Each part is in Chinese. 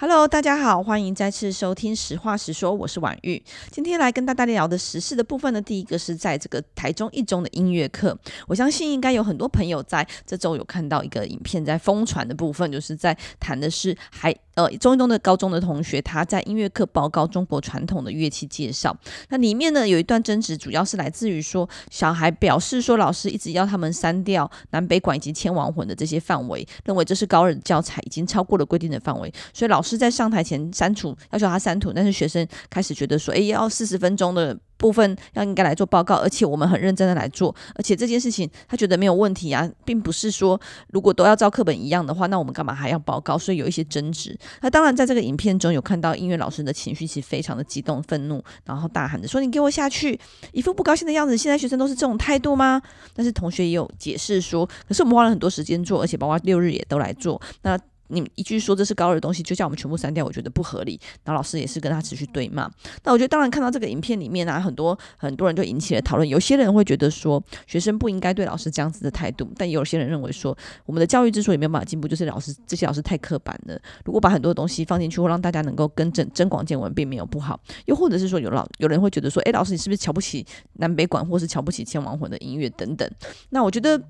Hello，大家好，欢迎再次收听《实话实说》，我是婉玉。今天来跟大家聊的实事的部分呢，第一个是在这个台中一中的音乐课，我相信应该有很多朋友在这周有看到一个影片，在疯传的部分，就是在谈的是还呃中一中的高中的同学他在音乐课报告中国传统的乐器介绍，那里面呢有一段争执，主要是来自于说小孩表示说老师一直要他们删掉南北管以及千王魂的这些范围，认为这是高二教材已经超过了规定的范围，所以老师。在上台前删除，要求他删除，但是学生开始觉得说，哎，要四十分钟的部分要应该来做报告，而且我们很认真的来做，而且这件事情他觉得没有问题啊，并不是说如果都要照课本一样的话，那我们干嘛还要报告？所以有一些争执。那当然，在这个影片中有看到音乐老师的情绪其实非常的激动、愤怒，然后大喊着说：“你给我下去！”一副不高兴的样子。现在学生都是这种态度吗？但是同学也有解释说，可是我们花了很多时间做，而且包括六日也都来做。那你一句说这是高二的东西，就叫我们全部删掉，我觉得不合理。然后老师也是跟他持续对骂。那我觉得，当然看到这个影片里面啊，很多很多人就引起了讨论。有些人会觉得说，学生不应该对老师这样子的态度，但也有些人认为说，我们的教育之所以没有办法进步，就是老师这些老师太刻板了。如果把很多东西放进去，会让大家能够更正，增广见闻，并没有不好。又或者是说，有老有人会觉得说，诶，老师你是不是瞧不起南北管，或是瞧不起千王魂的音乐等等？那我觉得。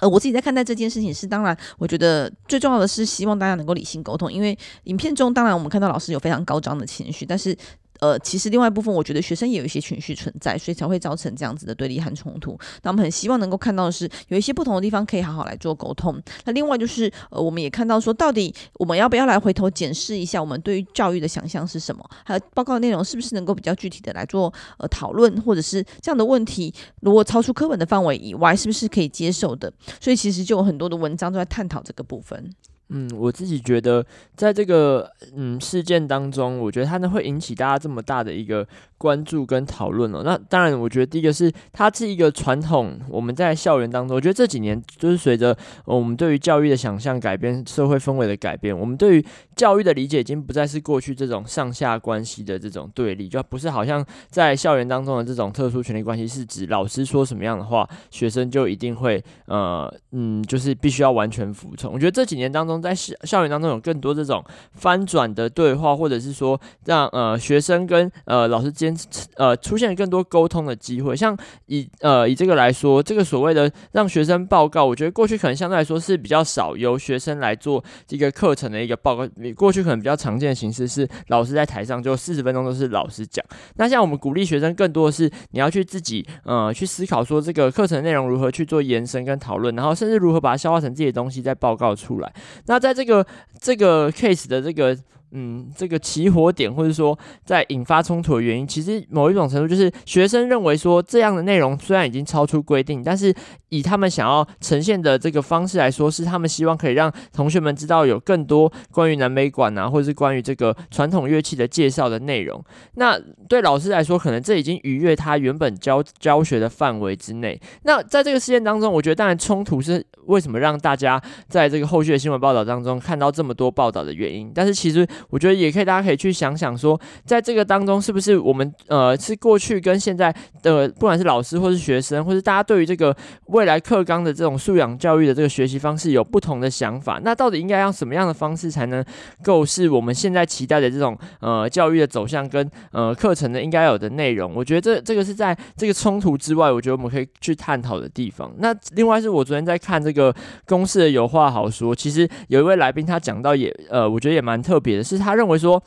呃，我自己在看待这件事情是，当然，我觉得最重要的是希望大家能够理性沟通，因为影片中当然我们看到老师有非常高涨的情绪，但是。呃，其实另外一部分，我觉得学生也有一些情绪存在，所以才会造成这样子的对立和冲突。那我们很希望能够看到的是，有一些不同的地方可以好好来做沟通。那另外就是，呃，我们也看到说，到底我们要不要来回头检视一下，我们对于教育的想象是什么？还有报告内容是不是能够比较具体的来做呃讨论，或者是这样的问题，如果超出课本的范围以外，是不是可以接受的？所以其实就有很多的文章都在探讨这个部分。嗯，我自己觉得，在这个嗯事件当中，我觉得它呢会引起大家这么大的一个关注跟讨论哦。那当然，我觉得第一个是它是一个传统，我们在校园当中，我觉得这几年就是随着我们对于教育的想象改变，社会氛围的改变，我们对于教育的理解已经不再是过去这种上下关系的这种对立，就不是好像在校园当中的这种特殊权利关系，是指老师说什么样的话，学生就一定会呃嗯，就是必须要完全服从。我觉得这几年当中。在校校园当中有更多这种翻转的对话，或者是说让呃学生跟呃老师之呃出现更多沟通的机会。像以呃以这个来说，这个所谓的让学生报告，我觉得过去可能相对来说是比较少由学生来做这个课程的一个报告。过去可能比较常见的形式是老师在台上就四十分钟都是老师讲。那像我们鼓励学生更多的是你要去自己呃去思考说这个课程内容如何去做延伸跟讨论，然后甚至如何把它消化成自己的东西再报告出来。那在这个这个 case 的这个。嗯，这个起火点或者说在引发冲突的原因，其实某一种程度就是学生认为说，这样的内容虽然已经超出规定，但是以他们想要呈现的这个方式来说，是他们希望可以让同学们知道有更多关于南北馆啊，或者是关于这个传统乐器的介绍的内容。那对老师来说，可能这已经逾越他原本教教学的范围之内。那在这个事件当中，我觉得当然冲突是为什么让大家在这个后续的新闻报道当中看到这么多报道的原因。但是其实。我觉得也可以，大家可以去想想说，在这个当中，是不是我们呃是过去跟现在的不管是老师或是学生，或是大家对于这个未来课纲的这种素养教育的这个学习方式有不同的想法？那到底应该用什么样的方式才能够是我们现在期待的这种呃教育的走向跟呃课程的应该有的内容？我觉得这这个是在这个冲突之外，我觉得我们可以去探讨的地方。那另外是我昨天在看这这个公视的有话好说，其实有一位来宾他讲到也呃，我觉得也蛮特别的。是他认为说，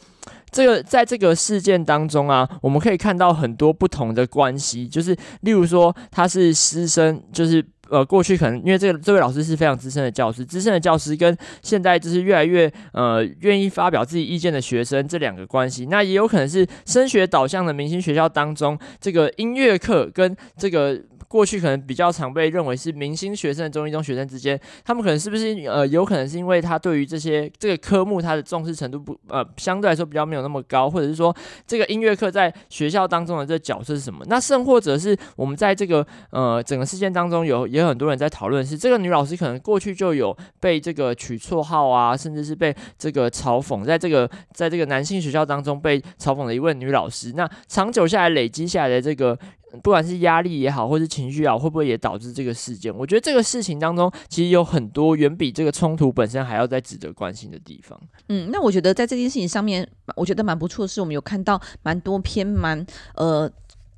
这个在这个事件当中啊，我们可以看到很多不同的关系，就是例如说他是师生，就是呃过去可能因为这个这位老师是非常资深的教师，资深的教师跟现在就是越来越呃愿意发表自己意见的学生这两个关系，那也有可能是升学导向的明星学校当中，这个音乐课跟这个。过去可能比较常被认为是明星学生的中一中学生之间，他们可能是不是呃有可能是因为他对于这些这个科目他的重视程度不呃相对来说比较没有那么高，或者是说这个音乐课在学校当中的这个角色是什么？那甚或者是我们在这个呃整个事件当中有也有很多人在讨论是这个女老师可能过去就有被这个取绰号啊，甚至是被这个嘲讽，在这个在这个男性学校当中被嘲讽的一位女老师，那长久下来累积下来的这个。不管是压力也好，或是情绪也好，会不会也导致这个事件？我觉得这个事情当中，其实有很多远比这个冲突本身还要再值得关心的地方。嗯，那我觉得在这件事情上面，我觉得蛮不错的是，我们有看到蛮多篇蛮呃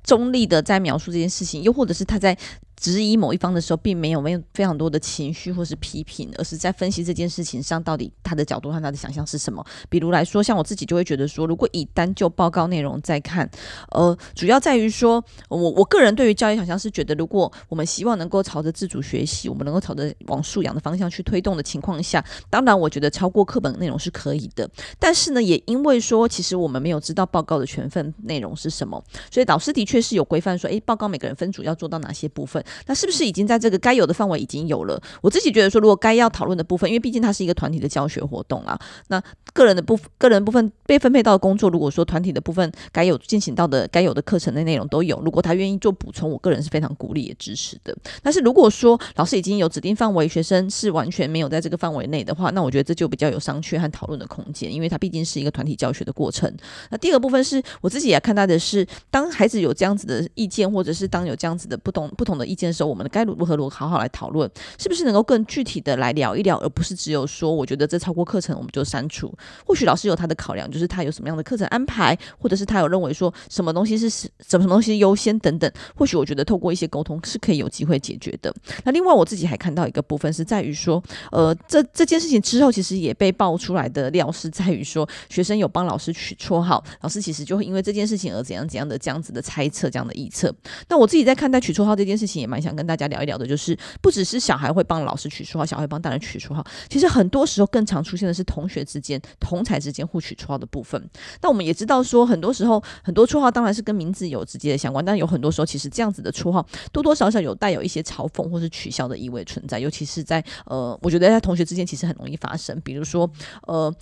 中立的在描述这件事情，又或者是他在。质疑某一方的时候，并没有没有非常多的情绪或是批评，而是在分析这件事情上到底他的角度和他的想象是什么。比如来说，像我自己就会觉得说，如果以单就报告内容再看，呃，主要在于说，我我个人对于教育想象是觉得，如果我们希望能够朝着自主学习，我们能够朝着往素养的方向去推动的情况下，当然我觉得超过课本内容是可以的。但是呢，也因为说，其实我们没有知道报告的全份内容是什么，所以导师的确是有规范说，诶，报告每个人分组要做到哪些部分。那是不是已经在这个该有的范围已经有了？我自己觉得说，如果该要讨论的部分，因为毕竟它是一个团体的教学活动啊，那个人的部，个人部分被分配到的工作，如果说团体的部分该有进行到的该有的课程的内容都有，如果他愿意做补充，我个人是非常鼓励也支持的。但是如果说老师已经有指定范围，学生是完全没有在这个范围内的话，那我觉得这就比较有商榷和讨论的空间，因为它毕竟是一个团体教学的过程。那第二个部分是我自己也看到的是，当孩子有这样子的意见，或者是当有这样子的不同不同的意见的时候，我们该如何如何好好来讨论，是不是能够更具体的来聊一聊，而不是只有说，我觉得这超过课程我们就删除。或许老师有他的考量，就是他有什么样的课程安排，或者是他有认为说什么东西是什么东西优先等等。或许我觉得透过一些沟通是可以有机会解决的。那另外我自己还看到一个部分是在于说，呃，这这件事情之后其实也被爆出来的料是在于说，学生有帮老师取绰号，老师其实就会因为这件事情而怎样怎样的这样子的猜测，这样的臆测。那我自己在看待取绰号这件事情，蛮想跟大家聊一聊的，就是不只是小孩会帮老师取绰号，小孩帮大人取绰号，其实很多时候更常出现的是同学之间、同才之间互取绰号的部分。那我们也知道说，很多时候很多绰号当然是跟名字有直接的相关，但有很多时候其实这样子的绰号多多少少有带有一些嘲讽或是取笑的意味存在，尤其是在呃，我觉得在同学之间其实很容易发生，比如说呃。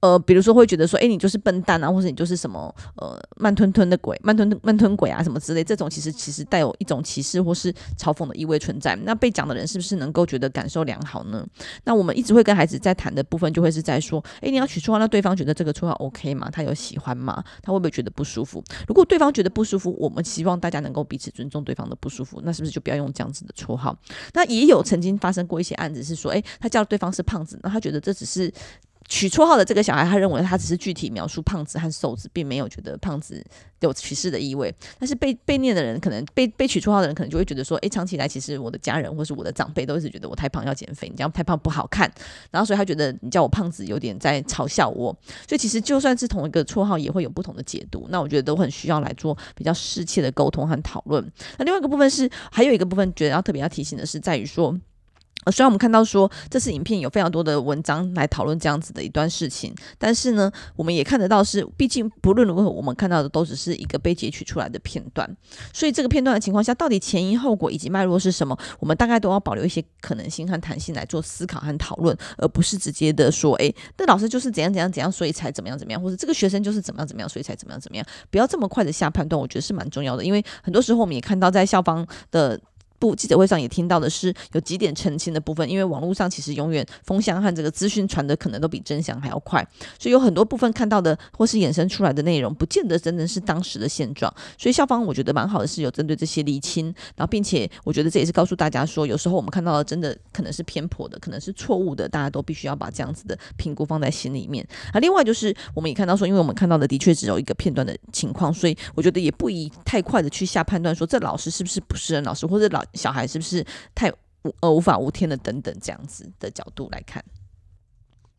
呃，比如说会觉得说，哎，你就是笨蛋啊，或者你就是什么呃慢吞吞的鬼、慢吞慢吞鬼啊，什么之类，这种其实其实带有一种歧视或是嘲讽的意味存在。那被讲的人是不是能够觉得感受良好呢？那我们一直会跟孩子在谈的部分，就会是在说，哎，你要取绰号，那对方觉得这个绰号 OK 吗？他有喜欢吗？他会不会觉得不舒服？如果对方觉得不舒服，我们希望大家能够彼此尊重对方的不舒服，那是不是就不要用这样子的绰号？那也有曾经发生过一些案子，是说，哎，他叫对方是胖子，那他觉得这只是。取绰号的这个小孩，他认为他只是具体描述胖子和瘦子，并没有觉得胖子有歧视的意味。但是被被念的人，可能被被取绰号的人，可能就会觉得说，诶，长期以来其实我的家人或是我的长辈都一直觉得我太胖要减肥，你这样太胖不好看。然后所以他觉得你叫我胖子有点在嘲笑我。所以其实就算是同一个绰号，也会有不同的解读。那我觉得都很需要来做比较适切的沟通和讨论。那另外一个部分是，还有一个部分觉得要特别要提醒的是，在于说。呃虽然我们看到说这次影片有非常多的文章来讨论这样子的一段事情，但是呢，我们也看得到是，毕竟不论如何，我们看到的都只是一个被截取出来的片段，所以这个片段的情况下，到底前因后果以及脉络是什么，我们大概都要保留一些可能性和弹性来做思考和讨论，而不是直接的说，诶，那老师就是怎样怎样怎样，所以才怎么样怎么样，或者这个学生就是怎么样怎么样，所以才怎么样怎么样，不要这么快的下判断，我觉得是蛮重要的，因为很多时候我们也看到在校方的。不，记者会上也听到的是有几点澄清的部分，因为网络上其实永远风向和这个资讯传的可能都比真相还要快，所以有很多部分看到的或是衍生出来的内容，不见得真的是当时的现状。所以校方我觉得蛮好的是有针对这些厘清，然后并且我觉得这也是告诉大家说，有时候我们看到的真的可能是偏颇的，可能是错误的，大家都必须要把这样子的评估放在心里面。啊，另外就是我们也看到说，因为我们看到的的确只有一个片段的情况，所以我觉得也不宜太快的去下判断说这老师是不是不是老师或者老。小孩是不是太无呃无法无天的等等这样子的角度来看？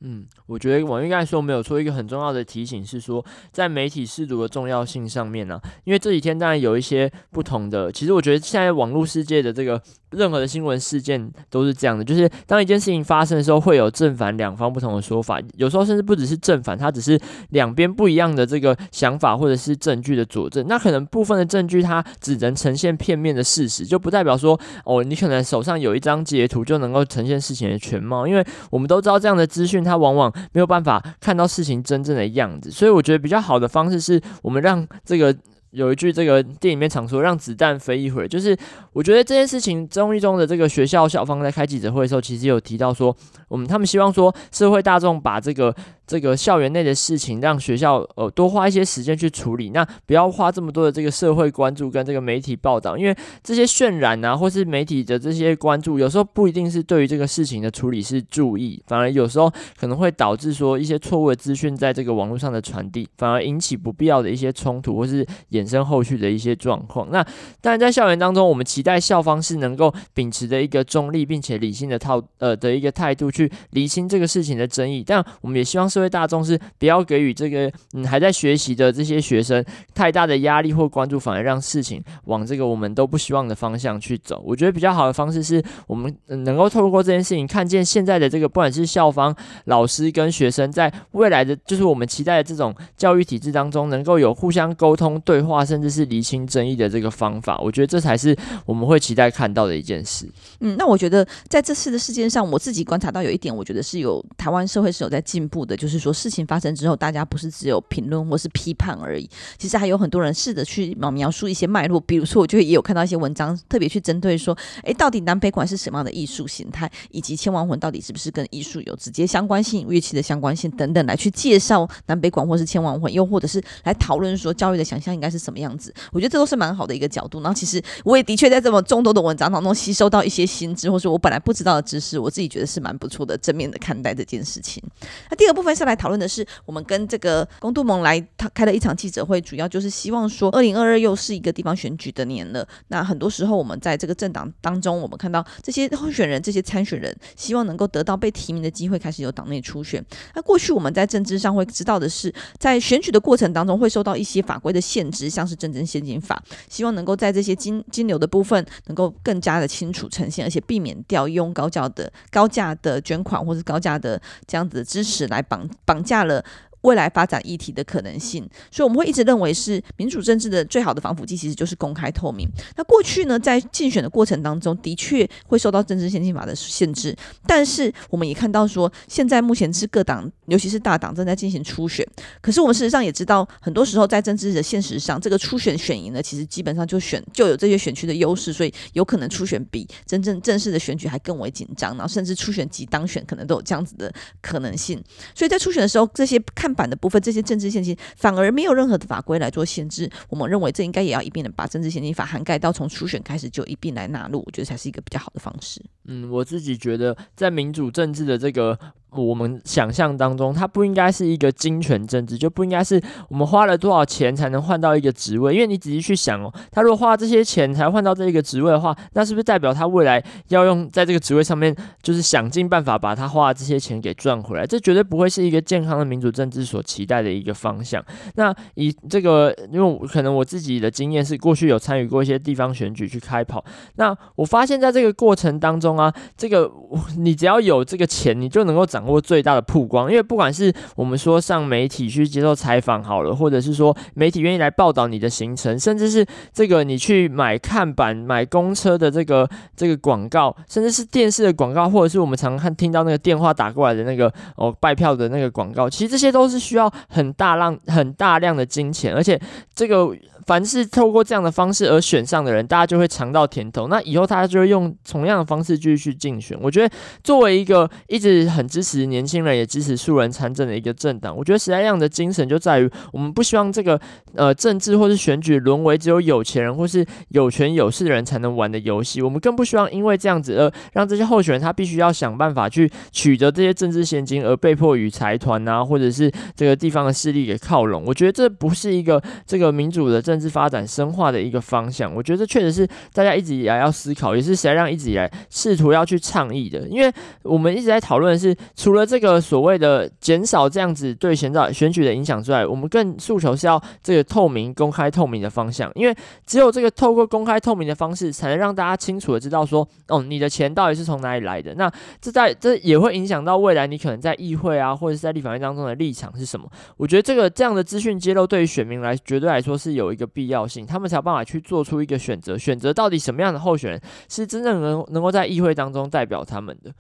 嗯，我觉得婉諭刚才说没有错，一个很重要的提醒是说，在媒体识读的重要性上面呢、啊，因为这几天当然有一些不同的，其实我觉得现在网络世界的这个任何的新闻事件都是这样的，就是当一件事情发生的时候，会有正反两方不同的说法，有时候甚至不只是正反，它只是两边不一样的这个想法或者是证据的佐证，那可能部分的证据它只能呈现片面的事实，就不代表说哦，你可能手上有一张截图就能够呈现事情的全貌，因为我们都知道这样的资讯。他往往没有办法看到事情真正的样子，所以我觉得比较好的方式是我们让这个有一句这个电影里面常说“让子弹飞一会儿”，就是我觉得这件事情综艺中的这个学校校方在开记者会的时候，其实有提到说，我们他们希望说社会大众把这个这个校园内的事情，让学校呃多花一些时间去处理，那不要花这么多的这个社会关注跟这个媒体报道，因为这些渲染啊，或是媒体的这些关注，有时候不一定是对于这个事情的处理是注意，反而有时候可能会导致说一些错误的资讯在这个网络上的传递，反而引起不必要的一些冲突，或是衍生后续的一些状况。那当然在校园当中，我们期待校方是能够秉持着一个中立并且理性的套呃的一个态度去厘清这个事情的争议，但我们也希望是社会大众是不要给予这个嗯还在学习的这些学生太大的压力或关注，反而让事情往这个我们都不希望的方向去走。我觉得比较好的方式是我们能够透过这件事情，看见现在的这个不管是校方、老师跟学生，在未来的就是我们期待的这种教育体制当中，能够有互相沟通、对话，甚至是厘清争议的这个方法。我觉得这才是我们会期待看到的一件事。嗯，那我觉得在这次的事件上，我自己观察到有一点，我觉得是有台湾社会是有在进步的，就就是说事情发生之后，大家不是只有评论或是批判而已，其实还有很多人试着去描描述一些脉络。比如说，我就也有看到一些文章，特别去针对说，诶，到底南北管是什么样的艺术形态，以及千王魂到底是不是跟艺术有直接相关性、乐器的相关性等等，来去介绍南北管或是千王魂，又或者是来讨论说教育的想象应该是什么样子。我觉得这都是蛮好的一个角度。然后，其实我也的确在这么众多的文章当中吸收到一些新知，或是我本来不知道的知识，我自己觉得是蛮不错的，正面的看待这件事情。那第二部分是来讨论的是，我们跟这个公督盟来他开了一场记者会，主要就是希望说，二零二二又是一个地方选举的年了。那很多时候，我们在这个政党当中，我们看到这些候选人、这些参选人，希望能够得到被提名的机会，开始有党内初选。那过去我们在政治上会知道的是，在选举的过程当中会受到一些法规的限制，像是政治献金法，希望能够在这些金金流的部分能够更加的清楚呈现，而且避免调用高价的高价的捐款或是高价的这样子的支持来绑绑架了。未来发展议题的可能性，所以我们会一直认为是民主政治的最好的防腐剂，其实就是公开透明。那过去呢，在竞选的过程当中，的确会受到政治献金法的限制，但是我们也看到说，现在目前是各党，尤其是大党正在进行初选。可是我们事实上也知道，很多时候在政治的现实上，这个初选选赢呢，其实基本上就选就有这些选区的优势，所以有可能初选比真正正式的选举还更为紧张，然后甚至初选及当选可能都有这样子的可能性。所以在初选的时候，这些看。版的部分，这些政治献金反而没有任何的法规来做限制。我们认为这应该也要一并的把政治献金法涵盖到从初选开始就一并来纳入，我觉得才是一个比较好的方式。嗯，我自己觉得在民主政治的这个。我们想象当中，它不应该是一个金权政治，就不应该是我们花了多少钱才能换到一个职位。因为你仔细去想哦，他如果花这些钱才换到这一个职位的话，那是不是代表他未来要用在这个职位上面，就是想尽办法把他花的这些钱给赚回来？这绝对不会是一个健康的民主政治所期待的一个方向。那以这个，因为可能我自己的经验是过去有参与过一些地方选举去开跑，那我发现在这个过程当中啊，这个你只要有这个钱，你就能够。掌握最大的曝光，因为不管是我们说上媒体去接受采访好了，或者是说媒体愿意来报道你的行程，甚至是这个你去买看板、买公车的这个这个广告，甚至是电视的广告，或者是我们常看听到那个电话打过来的那个哦拜票的那个广告，其实这些都是需要很大浪、很大量的金钱，而且这个。凡是透过这样的方式而选上的人，大家就会尝到甜头。那以后他就会用同样的方式继续去竞选。我觉得作为一个一直很支持年轻人也支持素人参政的一个政党，我觉得时代力量的精神就在于我们不希望这个呃政治或是选举沦为只有有钱人或是有权有势的人才能玩的游戏。我们更不希望因为这样子而让这些候选人他必须要想办法去取得这些政治献金，而被迫与财团啊或者是这个地方的势力给靠拢。我觉得这不是一个这个民主的政。是发展深化的一个方向，我觉得这确实是大家一直以来要思考，也是谁让一直以来试图要去倡议的。因为我们一直在讨论的是，除了这个所谓的减少这样子对选举选举的影响之外，我们更诉求是要这个透明、公开、透明的方向。因为只有这个透过公开透明的方式，才能让大家清楚的知道说，哦，你的钱到底是从哪里来的。那这在这也会影响到未来你可能在议会啊，或者是在立法院当中的立场是什么。我觉得这个这样的资讯揭露，对于选民来绝对来说是有一个。必要性，他们才有办法去做出一个选择，选择到底什么样的候选人是真正能能够在议会当中代表他们的。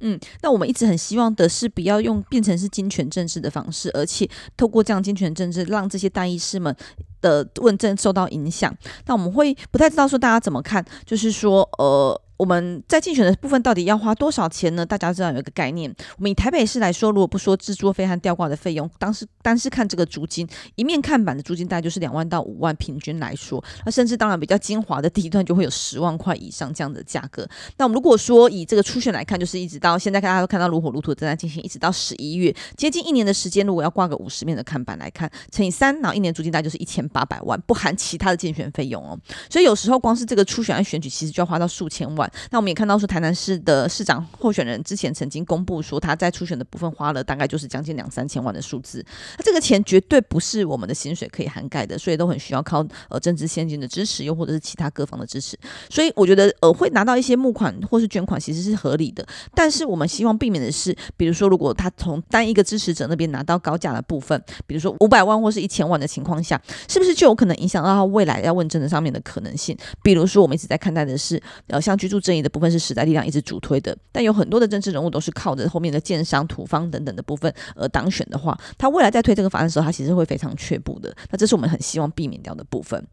嗯，那我们一直很希望的是不要用变成是金权政治的方式，而且透过这样金权政治，让这些大医师们的问政受到影响。那我们会不太知道说大家怎么看，就是说，呃。我们在竞选的部分到底要花多少钱呢？大家知道有一个概念。我们以台北市来说，如果不说制作费和吊挂的费用，当时单是看这个租金，一面看板的租金大概就是两万到五万，平均来说，那甚至当然比较精华的地段就会有十万块以上这样的价格。那我们如果说以这个初选来看，就是一直到现在，大家都看到如火如荼正在进行，一直到十一月，接近一年的时间，如果要挂个五十面的看板来看，乘以三，然后一年租金大概就是一千八百万，不含其他的竞选费用哦。所以有时候光是这个初选和选举，其实就要花到数千万。那我们也看到说，台南市的市长候选人之前曾经公布说，他在初选的部分花了大概就是将近两三千万的数字。那这个钱绝对不是我们的薪水可以涵盖的，所以都很需要靠呃政治现金的支持，又或者是其他各方的支持。所以我觉得呃会拿到一些募款或是捐款，其实是合理的。但是我们希望避免的是，比如说如果他从单一个支持者那边拿到高价的部分，比如说五百万或是一千万的情况下，是不是就有可能影响到他未来要问政的上面的可能性？比如说我们一直在看待的是，呃，像居住正义的部分是时代力量一直主推的，但有很多的政治人物都是靠着后面的建商、土方等等的部分而当选的话，他未来在推这个法案的时候，他其实会非常却步的。那这是我们很希望避免掉的部分。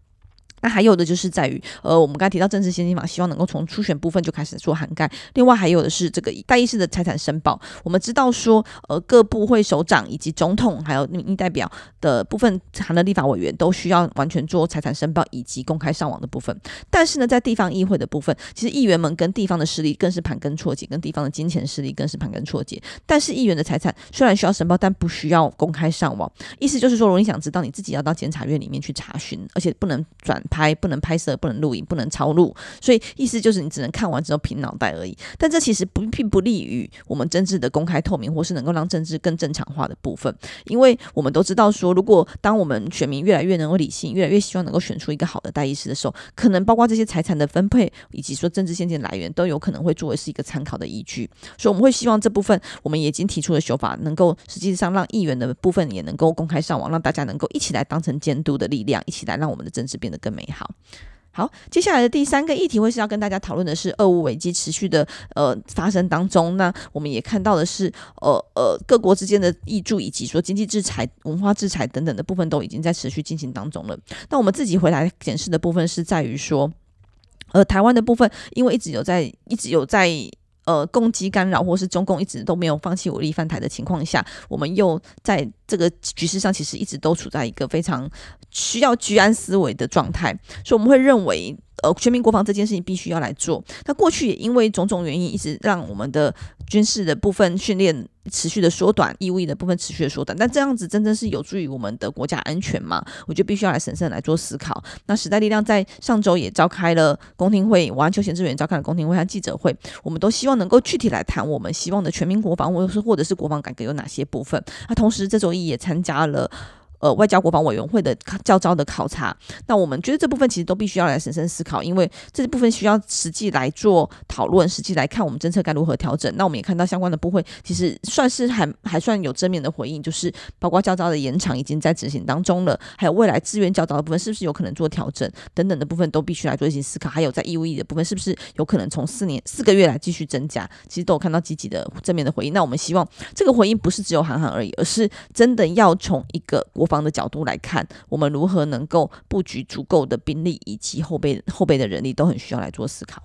那还有的就是在于，呃，我们刚才提到政治献金法，希望能够从初选部分就开始做涵盖。另外还有的是这个代议士的财产申报。我们知道说，呃，各部会首长以及总统还有民意代表的部分，含了立法委员都需要完全做财产申报以及公开上网的部分。但是呢，在地方议会的部分，其实议员们跟地方的势力更是盘根错节，跟地方的金钱势力更是盘根错节。但是议员的财产虽然需要申报，但不需要公开上网。意思就是说，如果你想知道，你自己要到监察院里面去查询，而且不能转。拍不能拍摄，不能录影，不能抄录，所以意思就是你只能看完之后凭脑袋而已。但这其实不并不利于我们政治的公开透明，或是能够让政治更正常化的部分。因为我们都知道说，如果当我们选民越来越能够理性，越来越希望能够选出一个好的代议士的时候，可能包括这些财产的分配，以及说政治献金来源，都有可能会作为是一个参考的依据。所以我们会希望这部分，我们已经提出的修法，能够实际上让议员的部分也能够公开上网，让大家能够一起来当成监督的力量，一起来让我们的政治变得更美好。好，接下来的第三个议题，会是要跟大家讨论的是俄乌危机持续的呃发生当中，那我们也看到的是，呃呃各国之间的挹注以及说经济制裁、文化制裁等等的部分，都已经在持续进行当中了。那我们自己回来检视的部分是在于说，呃台湾的部分，因为一直有在一直有在。呃，攻击干扰，或是中共一直都没有放弃武力犯台的情况下，我们又在这个局势上，其实一直都处在一个非常需要居安思危的状态，所以我们会认为。呃，全民国防这件事情必须要来做。那过去也因为种种原因，一直让我们的军事的部分训练持续的缩短，义务的部分持续的缩短。但这样子真正是有助于我们的国家安全吗？我觉得必须要来审慎来做思考。那时代力量在上周也召开了公听会，王安丘闲置委员召开了公听会和记者会，我们都希望能够具体来谈我们希望的全民国防，或是或者是国防改革有哪些部分。那同时这周一也参加了。呃，外交国防委员会的教召的考察，那我们觉得这部分其实都必须要来审慎思考，因为这部分需要实际来做讨论，实际来看我们政策该如何调整。那我们也看到相关的部会其实算是还还算有正面的回应，就是包括教召的延长已经在执行当中了，还有未来资源教召的部分是不是有可能做调整等等的部分都必须来做一些思考。还有在义务役的部分是不是有可能从四年四个月来继续增加，其实都有看到积极的正面的回应。那我们希望这个回应不是只有喊喊而已，而是真的要从一个国方的角度来看，我们如何能够布局足够的兵力以及后备后备的人力，都很需要来做思考。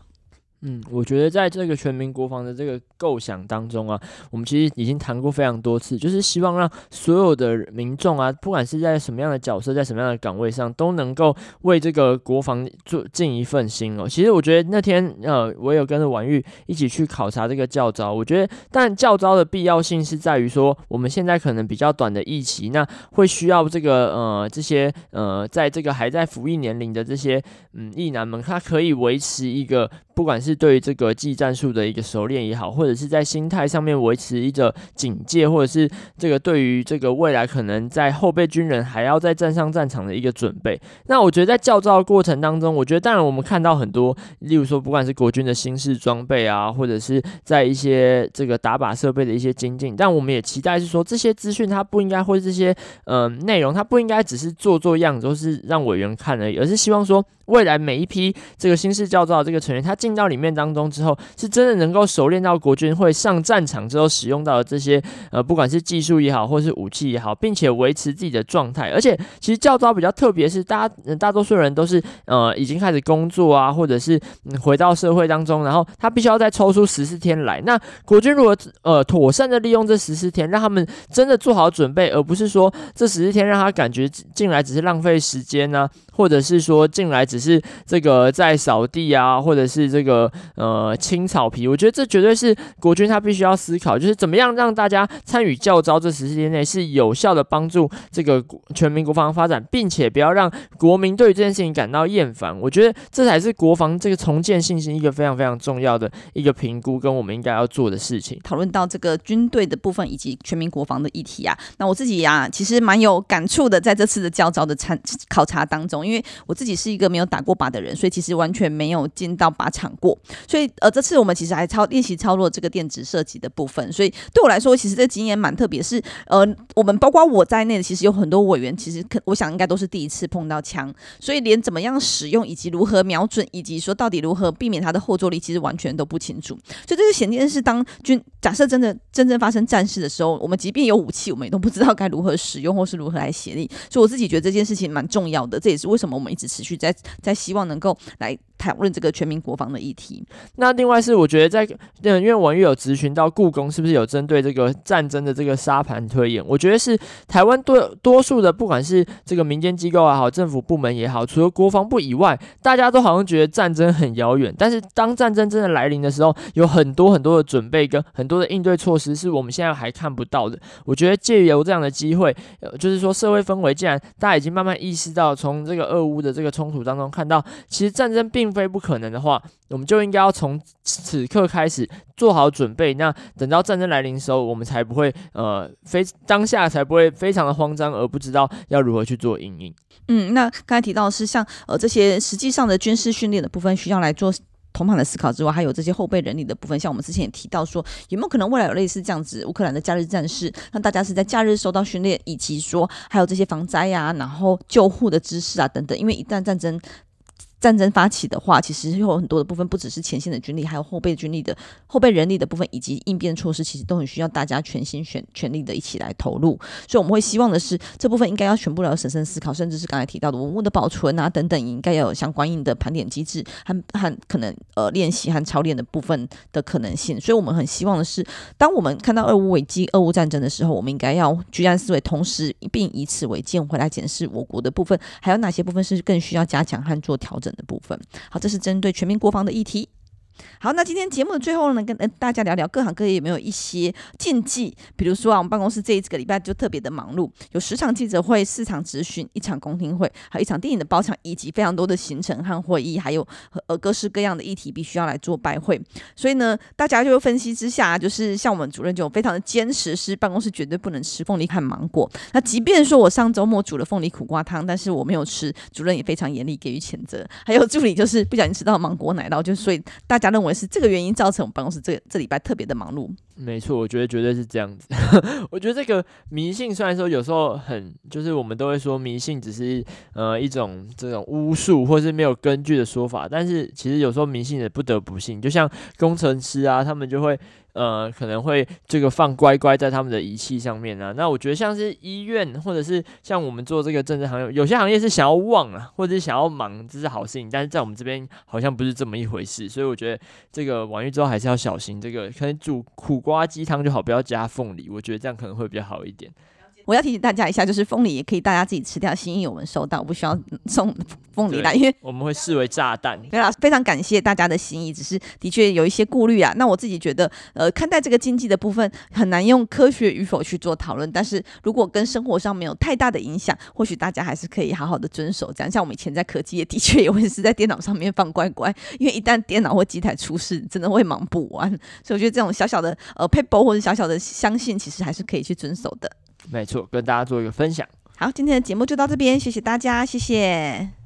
嗯，我觉得在这个全民国防的这个构想当中啊，我们其实已经谈过非常多次，就是希望让所有的民众啊，不管是在什么样的角色，在什么样的岗位上，都能够为这个国防做尽一份心哦。其实我觉得那天呃，我有跟着婉玉一起去考察这个教招，我觉得，但教招的必要性是在于说，我们现在可能比较短的疫期，那会需要这个呃这些呃，在这个还在服役年龄的这些嗯役男们，他可以维持一个。不管是对于这个技战术的一个熟练也好，或者是在心态上面维持一个警戒，或者是这个对于这个未来可能在后备军人还要再站上战场的一个准备。那我觉得在教召的过程当中，我觉得当然我们看到很多，例如说不管是国军的新式装备啊，或者是在一些这个打靶设备的一些精进，但我们也期待是说这些资讯它不应该或这些嗯、呃、内容它不应该只是做做样子，都是让委员看而已，而是希望说未来每一批这个新式教造的这个成员，他进到里面当中之后，是真的能够熟练到国军会上战场之后使用到的这些呃，不管是技术也好，或是武器也好，并且维持自己的状态。而且，其实教招比较特别，是大家、大多数人都是呃已经开始工作啊，或者是、回到社会当中，然后他必须要再抽出十四天来。那国军如果呃妥善的利用这十四天，让他们真的做好准备，而不是说这十四天让他感觉进来只是浪费时间呢、或者是说进来只是这个在扫地啊，或者是这个呃清草皮，我觉得这绝对是国军他必须要思考，就是怎么样让大家参与教招这十四天内是有效的帮助这个全民国防发展，并且不要让国民对于这件事情感到厌烦。我觉得这才是国防这个重建信心一个非常非常重要的一个评估跟我们应该要做的事情。讨论到这个军队的部分以及全民国防的议题啊，那我自己呀、啊、其实蛮有感触的，在这次的教招的参考察当中。因为我自己是一个没有打过靶的人，所以其实完全没有进到靶场过。所以呃，这次我们其实还操练习操作这个电子射击的部分。所以对我来说，其实这个经验蛮特别。是呃，我们包括我在内的，其实有很多委员，其实可我想应该都是第一次碰到枪，所以连怎么样使用，以及如何瞄准，以及说到底如何避免它的后坐力，其实完全都不清楚。所以这个显见是当军假设真的真正发生战事的时候，我们即便有武器，我们也都不知道该如何使用，或是如何来协力。所以我自己觉得这件事情蛮重要的。这也是为什么我们。一直持续在在希望能够来讨论这个全民国防的议题。那另外是我觉得在，嗯，因为婉諭有咨询到故宫是不是有针对这个战争的这个沙盘推演？我觉得是台湾多多数的，不管是这个民间机构也好，政府部门也好，除了国防部以外，大家都好像觉得战争很遥远。但是当战争真的来临的时候，有很多很多的准备跟很多的应对措施是我们现在还看不到的。我觉得借由这样的机会，就是说社会氛围，既然大家已经慢慢意识到，从这个俄乌的这个冲突当中看到，其实战争并并非不可能的话，我们就应该要从此刻开始做好准备。那等到战争来临的时候，我们才不会呃非当下才不会非常的慌张，而不知道要如何去做应应。嗯，那刚才提到的是像呃这些实际上的军事训练的部分，需要来做同盘的思考之外，还有这些后备人力的部分。像我们之前也提到说，有没有可能未来有类似这样子乌克兰的假日战士，让大家是在假日受到训练，以及说还有这些防灾啊，然后救护的知识啊等等。因为一旦战争战争发起的话，其实有很多的部分，不只是前线的军力，还有后备军力的后备人力的部分，以及应变措施，其实都很需要大家全心全全力的一起来投入。所以我们会希望的是，这部分应该要全部要审慎思考，甚至是刚才提到的文物的保存啊等等，应该要有相关应的盘点机制和和可能呃练习和操练的部分的可能性。所以我们很希望的是，当我们看到俄乌危机、俄乌战争的时候，我们应该要居安思危，同时并以此为鉴回来检视我国的部分，还有哪些部分是更需要加强和做调整的部分。好，这是针对全民国防的议题。好，那今天节目的最后呢，跟大家聊聊各行各业有没有一些禁忌？比如说啊，我们办公室这一个礼拜就特别的忙碌，有十场记者会、四场咨询、一场公听会，还有一场电影的包场，以及非常多的行程和会议，还有呃各式各样的议题必须要来做拜会。所以呢，大家就分析之下，就是像我们主任就非常的坚持，是办公室绝对不能吃凤梨和芒果。那即便说我上周末煮了凤梨苦瓜汤，但是我没有吃，主任也非常严厉给予谴责。还有助理就是不小心吃到芒果奶酪，就所以大家认为。是这个原因造成我们办公室这这礼拜特别的忙碌。没错，我觉得绝对是这样子。我觉得这个迷信虽然说有时候很，就是我们都会说迷信只是呃一种这种巫术或是没有根据的说法，但是其实有时候迷信也不得不信。就像工程师啊，他们就会。呃，可能会这个放乖乖在他们的仪器上面啊。那我觉得像是医院，或者是像我们做这个政治行业，有些行业是想要旺啊，或者是想要忙，这是好事情。但是在我们这边好像不是这么一回事，所以我觉得这个婉諭之后还是要小心。这个可能煮苦瓜鸡汤就好，不要加凤梨。我觉得这样可能会比较好一点。我要提醒大家一下，就是凤梨也可以大家自己吃掉，心意我们收到，不需要送凤梨来，因为我们会视为炸弹。对啦，非常感谢大家的心意，只是的确有一些顾虑啊。那我自己觉得，呃，看待这个经济的部分很难用科学与否去做讨论，但是如果跟生活上没有太大的影响，或许大家还是可以好好的遵守。这样，像我们以前在科技业，的确也会是在电脑上面放乖乖，因为一旦电脑或机台出事，真的会忙不完。所以我觉得这种小小的呃 paper 或者小小的相信，其实还是可以去遵守的。没错，跟大家做一个分享。好，今天的节目就到这边，谢谢大家，谢谢。